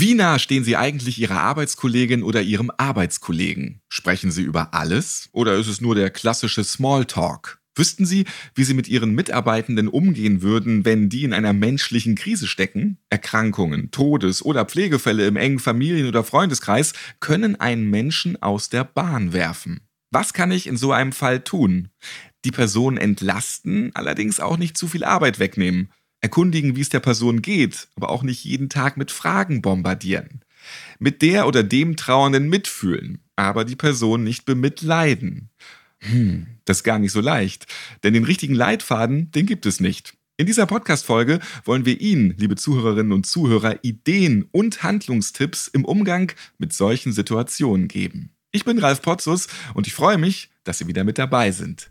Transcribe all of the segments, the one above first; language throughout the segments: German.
Wie nah stehen Sie eigentlich Ihrer Arbeitskollegin oder Ihrem Arbeitskollegen? Sprechen Sie über alles oder ist es nur der klassische Smalltalk? Wüssten Sie, wie Sie mit Ihren Mitarbeitenden umgehen würden, wenn die in einer menschlichen Krise stecken? Erkrankungen, Todes- oder Pflegefälle im engen Familien- oder Freundeskreis können einen Menschen aus der Bahn werfen. Was kann ich in so einem Fall tun? Die Person entlasten, allerdings auch nicht zu viel Arbeit wegnehmen. Erkundigen, wie es der Person geht, aber auch nicht jeden Tag mit Fragen bombardieren. Mit der oder dem Trauernden mitfühlen, aber die Person nicht bemitleiden. Hm, das ist gar nicht so leicht, denn den richtigen Leitfaden, den gibt es nicht. In dieser Podcast-Folge wollen wir Ihnen, liebe Zuhörerinnen und Zuhörer, Ideen und Handlungstipps im Umgang mit solchen Situationen geben. Ich bin Ralf Potzus und ich freue mich, dass Sie wieder mit dabei sind.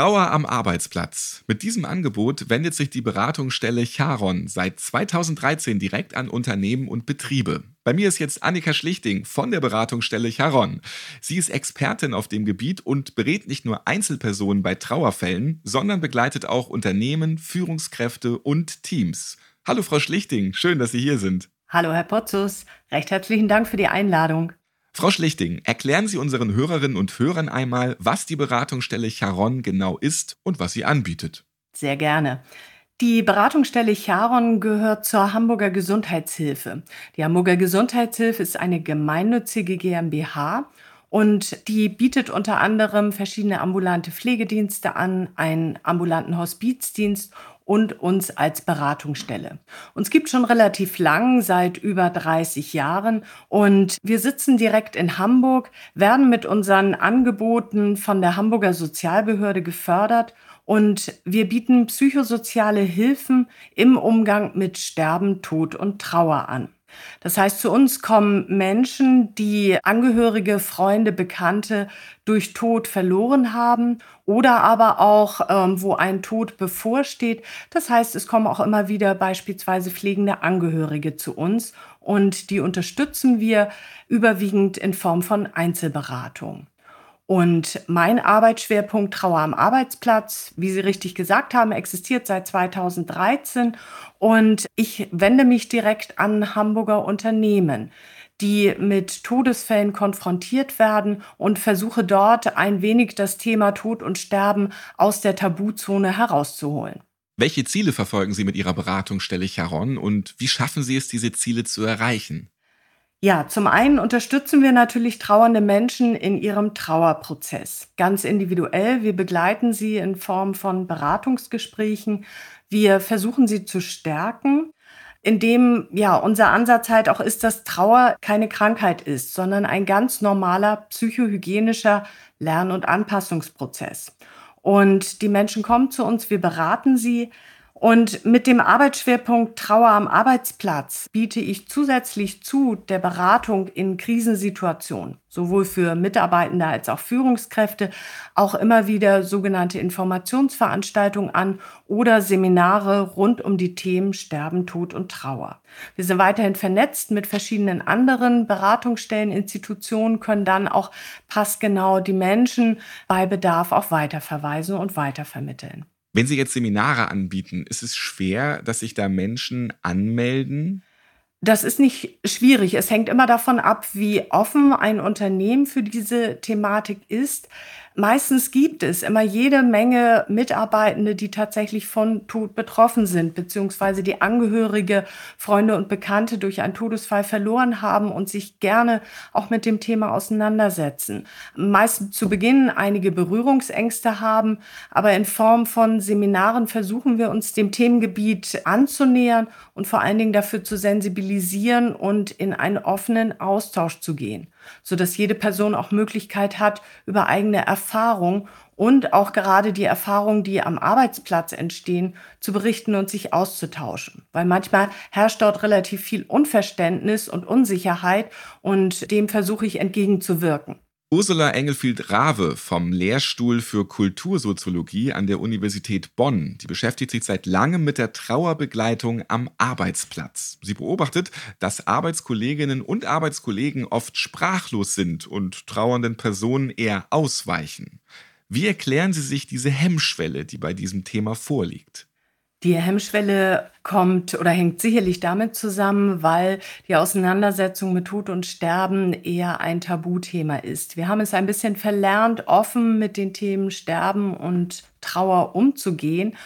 Trauer am Arbeitsplatz. Mit diesem Angebot wendet sich die Beratungsstelle Charon seit 2013 direkt an Unternehmen und Betriebe. Bei mir ist jetzt Annika Schlichting von der Beratungsstelle Charon. Sie ist Expertin auf dem Gebiet und berät nicht nur Einzelpersonen bei Trauerfällen, sondern begleitet auch Unternehmen, Führungskräfte und Teams. Hallo Frau Schlichting, schön, dass Sie hier sind. Hallo Herr Potzus, recht herzlichen Dank für die Einladung. Frau Schlichting, erklären Sie unseren Hörerinnen und Hörern einmal, was die Beratungsstelle Charon genau ist und was sie anbietet. Sehr gerne. Die Beratungsstelle Charon gehört zur Hamburger Gesundheitshilfe. Die Hamburger Gesundheitshilfe ist eine gemeinnützige GmbH und die bietet unter anderem verschiedene ambulante Pflegedienste an, einen ambulanten Hospizdienst und uns als Beratungsstelle. Uns gibt schon relativ lang, seit über 30 Jahren und wir sitzen direkt in Hamburg, werden mit unseren Angeboten von der Hamburger Sozialbehörde gefördert und wir bieten psychosoziale Hilfen im Umgang mit Sterben, Tod und Trauer an. Das heißt, zu uns kommen Menschen, die Angehörige, Freunde, Bekannte durch Tod verloren haben oder aber auch, ähm, wo ein Tod bevorsteht. Das heißt, es kommen auch immer wieder beispielsweise pflegende Angehörige zu uns und die unterstützen wir überwiegend in Form von Einzelberatung. Und mein Arbeitsschwerpunkt Trauer am Arbeitsplatz, wie Sie richtig gesagt haben, existiert seit 2013 und ich wende mich direkt an Hamburger Unternehmen, die mit Todesfällen konfrontiert werden und versuche dort ein wenig das Thema Tod und Sterben aus der Tabuzone herauszuholen. Welche Ziele verfolgen Sie mit Ihrer Beratungsstelle Charon und wie schaffen Sie es, diese Ziele zu erreichen? Ja, zum einen unterstützen wir natürlich trauernde Menschen in ihrem Trauerprozess. Ganz individuell. Wir begleiten sie in Form von Beratungsgesprächen. Wir versuchen sie zu stärken, indem ja unser Ansatz halt auch ist, dass Trauer keine Krankheit ist, sondern ein ganz normaler psychohygienischer Lern- und Anpassungsprozess. Und die Menschen kommen zu uns, wir beraten sie, und mit dem Arbeitsschwerpunkt Trauer am Arbeitsplatz biete ich zusätzlich zu der Beratung in Krisensituationen, sowohl für Mitarbeitende als auch Führungskräfte, auch immer wieder sogenannte Informationsveranstaltungen an oder Seminare rund um die Themen Sterben, Tod und Trauer. Wir sind weiterhin vernetzt mit verschiedenen anderen Beratungsstellen, Institutionen, können dann auch passgenau die Menschen bei Bedarf auch weiterverweisen und weitervermitteln. Wenn Sie jetzt Seminare anbieten, ist es schwer, dass sich da Menschen anmelden? Das ist nicht schwierig. Es hängt immer davon ab, wie offen ein Unternehmen für diese Thematik ist. Meistens gibt es immer jede Menge Mitarbeitende, die tatsächlich von Tod betroffen sind, beziehungsweise die Angehörige, Freunde und Bekannte durch einen Todesfall verloren haben und sich gerne auch mit dem Thema auseinandersetzen. Meist zu Beginn einige Berührungsängste haben, aber in Form von Seminaren versuchen wir uns dem Themengebiet anzunähern und vor allen Dingen dafür zu sensibilisieren und in einen offenen Austausch zu gehen. Sodass jede Person auch Möglichkeit hat, über eigene Erfahrung und auch gerade die Erfahrungen, die am Arbeitsplatz entstehen, zu berichten und sich auszutauschen. Weil manchmal herrscht dort relativ viel Unverständnis und Unsicherheit und dem versuche ich entgegenzuwirken. Ursula Engelfield-Rave vom Lehrstuhl für Kultursoziologie an der Universität Bonn, die beschäftigt sich seit langem mit der Trauerbegleitung am Arbeitsplatz. Sie beobachtet, dass Arbeitskolleginnen und Arbeitskollegen oft sprachlos sind und trauernden Personen eher ausweichen. Wie erklären Sie sich diese Hemmschwelle, die bei diesem Thema vorliegt? Die Hemmschwelle kommt oder hängt sicherlich damit zusammen, weil die Auseinandersetzung mit Tod und Sterben eher ein Tabuthema ist. Wir haben es ein bisschen verlernt, offen mit den Themen Sterben und Trauer umzugehen.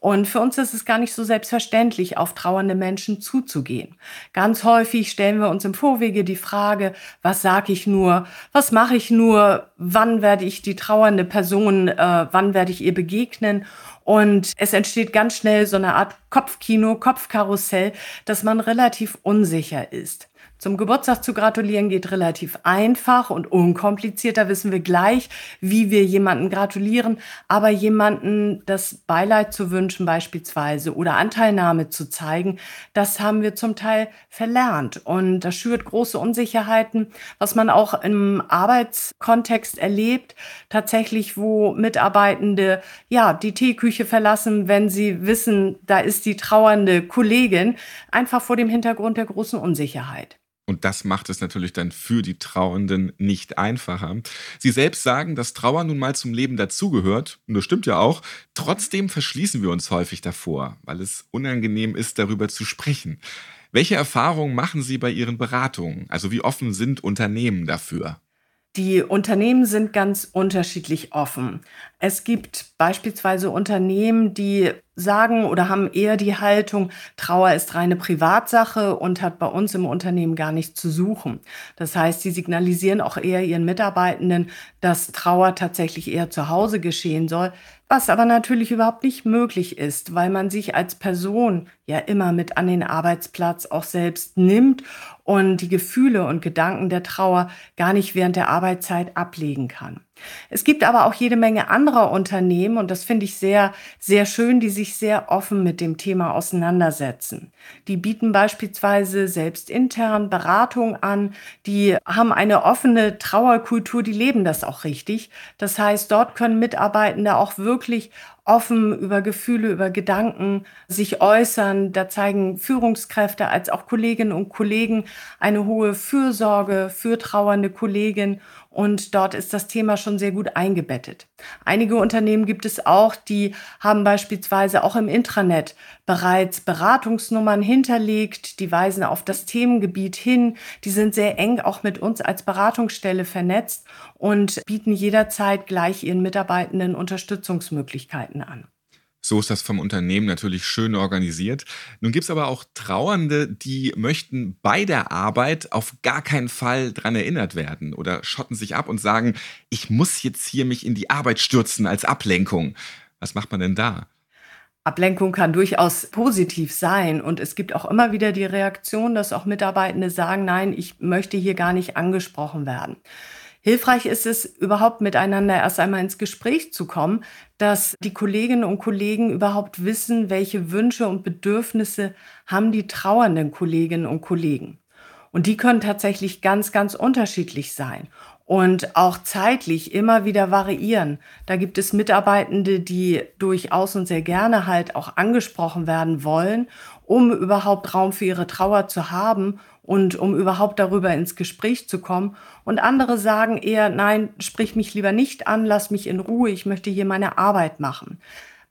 Und für uns ist es gar nicht so selbstverständlich, auf trauernde Menschen zuzugehen. Ganz häufig stellen wir uns im Vorwege die Frage, was sage ich nur, was mache ich nur, wann werde ich die trauernde Person, äh, wann werde ich ihr begegnen. Und es entsteht ganz schnell so eine Art Kopfkino, Kopfkarussell, dass man relativ unsicher ist. Zum Geburtstag zu gratulieren geht relativ einfach und unkompliziert. Da wissen wir gleich, wie wir jemanden gratulieren. Aber jemanden das Beileid zu wünschen beispielsweise oder Anteilnahme zu zeigen, das haben wir zum Teil verlernt. Und das schürt große Unsicherheiten, was man auch im Arbeitskontext erlebt. Tatsächlich, wo Mitarbeitende ja die Teeküche verlassen, wenn sie wissen, da ist die trauernde Kollegin, einfach vor dem Hintergrund der großen Unsicherheit. Und das macht es natürlich dann für die Trauernden nicht einfacher. Sie selbst sagen, dass Trauer nun mal zum Leben dazugehört. Und das stimmt ja auch. Trotzdem verschließen wir uns häufig davor, weil es unangenehm ist, darüber zu sprechen. Welche Erfahrungen machen Sie bei Ihren Beratungen? Also wie offen sind Unternehmen dafür? Die Unternehmen sind ganz unterschiedlich offen. Es gibt beispielsweise Unternehmen, die sagen oder haben eher die Haltung, Trauer ist reine Privatsache und hat bei uns im Unternehmen gar nichts zu suchen. Das heißt, sie signalisieren auch eher ihren Mitarbeitenden, dass Trauer tatsächlich eher zu Hause geschehen soll, was aber natürlich überhaupt nicht möglich ist, weil man sich als Person ja immer mit an den Arbeitsplatz auch selbst nimmt und die Gefühle und Gedanken der Trauer gar nicht während der Arbeitszeit ablegen kann. Es gibt aber auch jede Menge anderer Unternehmen und das finde ich sehr, sehr schön, die sich sehr offen mit dem Thema auseinandersetzen. Die bieten beispielsweise selbst intern Beratung an, die haben eine offene Trauerkultur, die leben das auch richtig. Das heißt, dort können Mitarbeitende auch wirklich offen über Gefühle, über Gedanken sich äußern. Da zeigen Führungskräfte als auch Kolleginnen und Kollegen eine hohe Fürsorge für trauernde Kollegen und dort ist das Thema schon sehr gut eingebettet. Einige Unternehmen gibt es auch, die haben beispielsweise auch im Intranet bereits Beratungsnummern hinterlegt, die weisen auf das Themengebiet hin, die sind sehr eng auch mit uns als Beratungsstelle vernetzt und bieten jederzeit gleich ihren Mitarbeitenden Unterstützungsmöglichkeiten an. So ist das vom Unternehmen natürlich schön organisiert. Nun gibt es aber auch Trauernde, die möchten bei der Arbeit auf gar keinen Fall dran erinnert werden oder schotten sich ab und sagen, ich muss jetzt hier mich in die Arbeit stürzen als Ablenkung. Was macht man denn da? Ablenkung kann durchaus positiv sein und es gibt auch immer wieder die Reaktion, dass auch Mitarbeitende sagen, nein, ich möchte hier gar nicht angesprochen werden. Hilfreich ist es, überhaupt miteinander erst einmal ins Gespräch zu kommen, dass die Kolleginnen und Kollegen überhaupt wissen, welche Wünsche und Bedürfnisse haben die trauernden Kolleginnen und Kollegen. Und die können tatsächlich ganz, ganz unterschiedlich sein und auch zeitlich immer wieder variieren. Da gibt es Mitarbeitende, die durchaus und sehr gerne halt auch angesprochen werden wollen, um überhaupt Raum für ihre Trauer zu haben und um überhaupt darüber ins Gespräch zu kommen. Und andere sagen eher, nein, sprich mich lieber nicht an, lass mich in Ruhe, ich möchte hier meine Arbeit machen.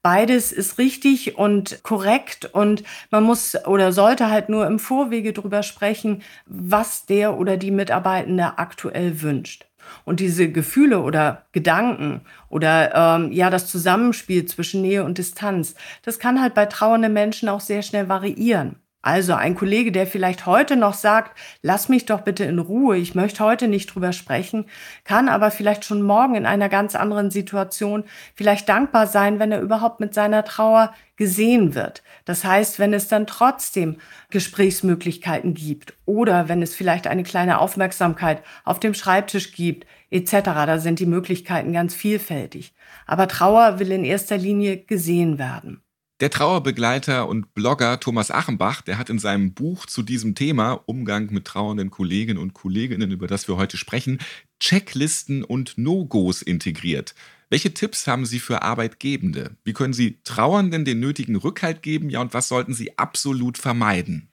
Beides ist richtig und korrekt und man muss oder sollte halt nur im Vorwege drüber sprechen, was der oder die Mitarbeitende aktuell wünscht. Und diese Gefühle oder Gedanken oder ähm, ja das Zusammenspiel zwischen Nähe und Distanz, das kann halt bei trauernden Menschen auch sehr schnell variieren. Also ein Kollege, der vielleicht heute noch sagt, lass mich doch bitte in Ruhe, ich möchte heute nicht drüber sprechen, kann aber vielleicht schon morgen in einer ganz anderen Situation vielleicht dankbar sein, wenn er überhaupt mit seiner Trauer gesehen wird. Das heißt, wenn es dann trotzdem Gesprächsmöglichkeiten gibt oder wenn es vielleicht eine kleine Aufmerksamkeit auf dem Schreibtisch gibt, etc., da sind die Möglichkeiten ganz vielfältig. Aber Trauer will in erster Linie gesehen werden. Der Trauerbegleiter und Blogger Thomas Achenbach, der hat in seinem Buch zu diesem Thema Umgang mit trauernden Kollegen und Kolleginnen, über das wir heute sprechen, Checklisten und No-Gos integriert. Welche Tipps haben Sie für Arbeitgebende? Wie können Sie Trauernden den nötigen Rückhalt geben? Ja, und was sollten Sie absolut vermeiden?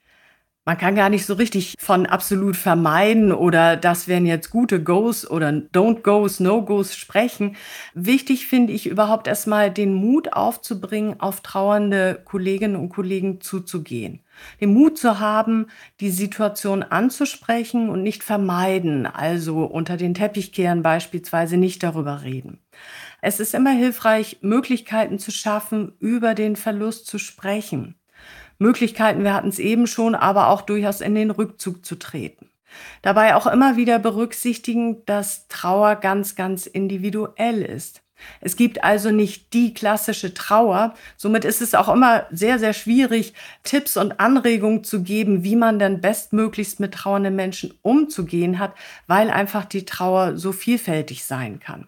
Man kann gar nicht so richtig von absolut vermeiden oder das wären jetzt gute Goes oder Don't Goes, No Goes sprechen. Wichtig finde ich überhaupt erstmal den Mut aufzubringen, auf trauernde Kolleginnen und Kollegen zuzugehen. Den Mut zu haben, die Situation anzusprechen und nicht vermeiden, also unter den Teppich kehren beispielsweise nicht darüber reden. Es ist immer hilfreich, Möglichkeiten zu schaffen, über den Verlust zu sprechen. Möglichkeiten, wir hatten es eben schon, aber auch durchaus in den Rückzug zu treten. Dabei auch immer wieder berücksichtigen, dass Trauer ganz, ganz individuell ist. Es gibt also nicht die klassische Trauer. Somit ist es auch immer sehr, sehr schwierig, Tipps und Anregungen zu geben, wie man denn bestmöglichst mit trauernden Menschen umzugehen hat, weil einfach die Trauer so vielfältig sein kann.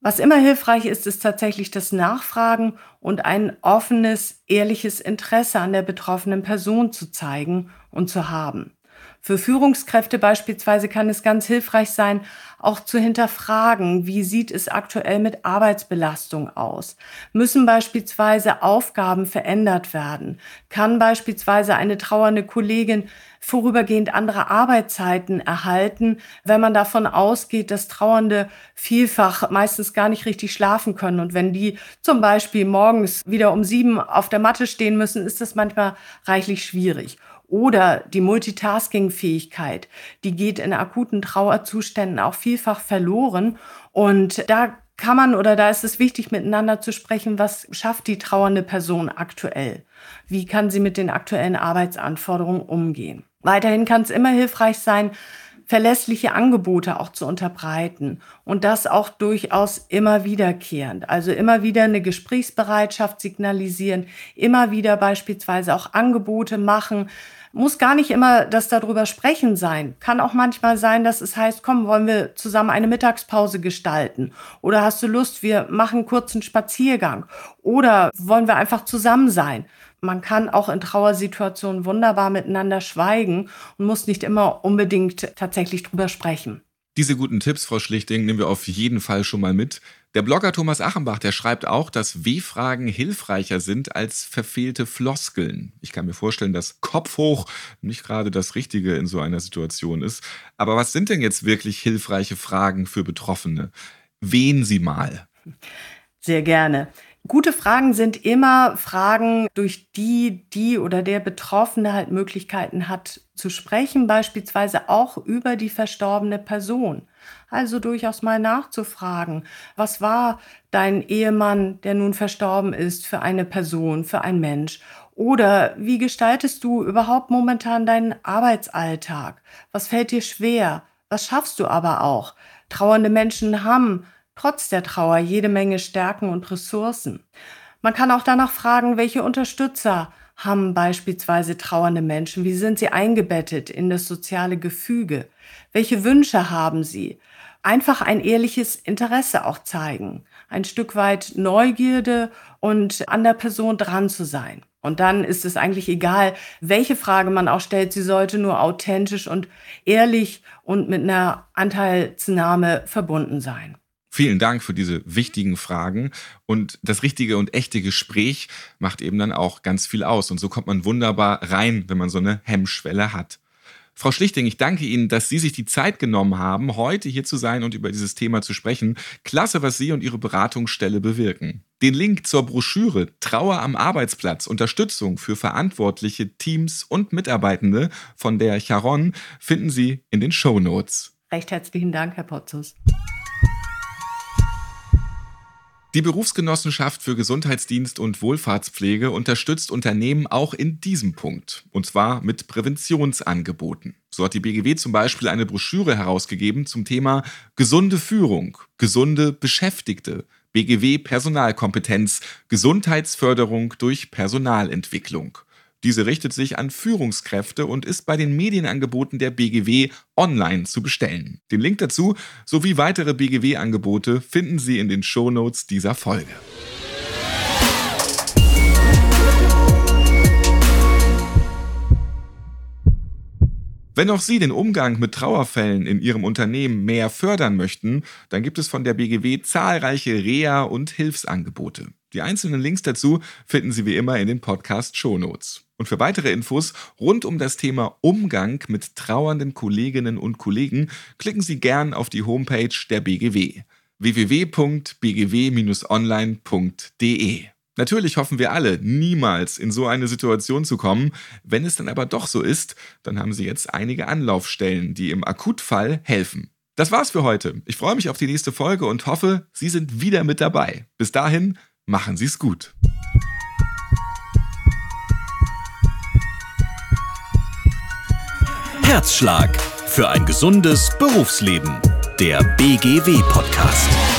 Was immer hilfreich ist, ist tatsächlich das Nachfragen und ein offenes, ehrliches Interesse an der betroffenen Person zu zeigen und zu haben. Für Führungskräfte beispielsweise kann es ganz hilfreich sein, auch zu hinterfragen, wie sieht es aktuell mit Arbeitsbelastung aus? Müssen beispielsweise Aufgaben verändert werden? Kann beispielsweise eine trauernde Kollegin vorübergehend andere Arbeitszeiten erhalten, wenn man davon ausgeht, dass Trauernde vielfach meistens gar nicht richtig schlafen können. Und wenn die zum Beispiel morgens wieder um sieben auf der Matte stehen müssen, ist das manchmal reichlich schwierig. Oder die Multitasking-Fähigkeit, die geht in akuten Trauerzuständen auch vielfach verloren. Und da kann man oder da ist es wichtig, miteinander zu sprechen, was schafft die trauernde Person aktuell? Wie kann sie mit den aktuellen Arbeitsanforderungen umgehen? Weiterhin kann es immer hilfreich sein, verlässliche Angebote auch zu unterbreiten und das auch durchaus immer wiederkehrend. Also immer wieder eine Gesprächsbereitschaft signalisieren, immer wieder beispielsweise auch Angebote machen, muss gar nicht immer das darüber sprechen sein. Kann auch manchmal sein, dass es heißt, komm, wollen wir zusammen eine Mittagspause gestalten? Oder hast du Lust, wir machen einen kurzen Spaziergang? Oder wollen wir einfach zusammen sein? Man kann auch in Trauersituationen wunderbar miteinander schweigen und muss nicht immer unbedingt tatsächlich drüber sprechen. Diese guten Tipps, Frau Schlichting, nehmen wir auf jeden Fall schon mal mit. Der Blogger Thomas Achenbach, der schreibt auch, dass W-Fragen hilfreicher sind als verfehlte Floskeln. Ich kann mir vorstellen, dass Kopf hoch nicht gerade das Richtige in so einer Situation ist. Aber was sind denn jetzt wirklich hilfreiche Fragen für Betroffene? Wen Sie mal. Sehr gerne. Gute Fragen sind immer Fragen, durch die die oder der Betroffene halt Möglichkeiten hat zu sprechen, beispielsweise auch über die verstorbene Person. Also durchaus mal nachzufragen, was war dein Ehemann, der nun verstorben ist, für eine Person, für ein Mensch? Oder wie gestaltest du überhaupt momentan deinen Arbeitsalltag? Was fällt dir schwer? Was schaffst du aber auch? Trauernde Menschen haben trotz der Trauer jede Menge Stärken und Ressourcen. Man kann auch danach fragen, welche Unterstützer haben beispielsweise trauernde Menschen? Wie sind sie eingebettet in das soziale Gefüge? Welche Wünsche haben sie? Einfach ein ehrliches Interesse auch zeigen, ein Stück weit Neugierde und an der Person dran zu sein. Und dann ist es eigentlich egal, welche Frage man auch stellt. Sie sollte nur authentisch und ehrlich und mit einer Anteilsnahme verbunden sein. Vielen Dank für diese wichtigen Fragen. Und das richtige und echte Gespräch macht eben dann auch ganz viel aus. Und so kommt man wunderbar rein, wenn man so eine Hemmschwelle hat. Frau Schlichting, ich danke Ihnen, dass Sie sich die Zeit genommen haben, heute hier zu sein und über dieses Thema zu sprechen. Klasse, was Sie und Ihre Beratungsstelle bewirken. Den Link zur Broschüre Trauer am Arbeitsplatz, Unterstützung für verantwortliche Teams und Mitarbeitende von der Charon finden Sie in den Show Notes. Recht herzlichen Dank, Herr Potzus. Die Berufsgenossenschaft für Gesundheitsdienst und Wohlfahrtspflege unterstützt Unternehmen auch in diesem Punkt, und zwar mit Präventionsangeboten. So hat die BGW zum Beispiel eine Broschüre herausgegeben zum Thema gesunde Führung, gesunde Beschäftigte, BGW Personalkompetenz, Gesundheitsförderung durch Personalentwicklung. Diese richtet sich an Führungskräfte und ist bei den Medienangeboten der BGW online zu bestellen. Den Link dazu sowie weitere BGW-Angebote finden Sie in den Shownotes dieser Folge. Wenn auch Sie den Umgang mit Trauerfällen in Ihrem Unternehmen mehr fördern möchten, dann gibt es von der BGW zahlreiche Reha- und Hilfsangebote. Die einzelnen Links dazu finden Sie wie immer in den Podcast Shownotes. Und für weitere Infos rund um das Thema Umgang mit trauernden Kolleginnen und Kollegen klicken Sie gern auf die Homepage der BGW www.bgw-online.de. Natürlich hoffen wir alle, niemals in so eine Situation zu kommen. Wenn es dann aber doch so ist, dann haben Sie jetzt einige Anlaufstellen, die im Akutfall helfen. Das war's für heute. Ich freue mich auf die nächste Folge und hoffe, Sie sind wieder mit dabei. Bis dahin, machen Sie es gut. Herzschlag für ein gesundes Berufsleben. Der BGW-Podcast.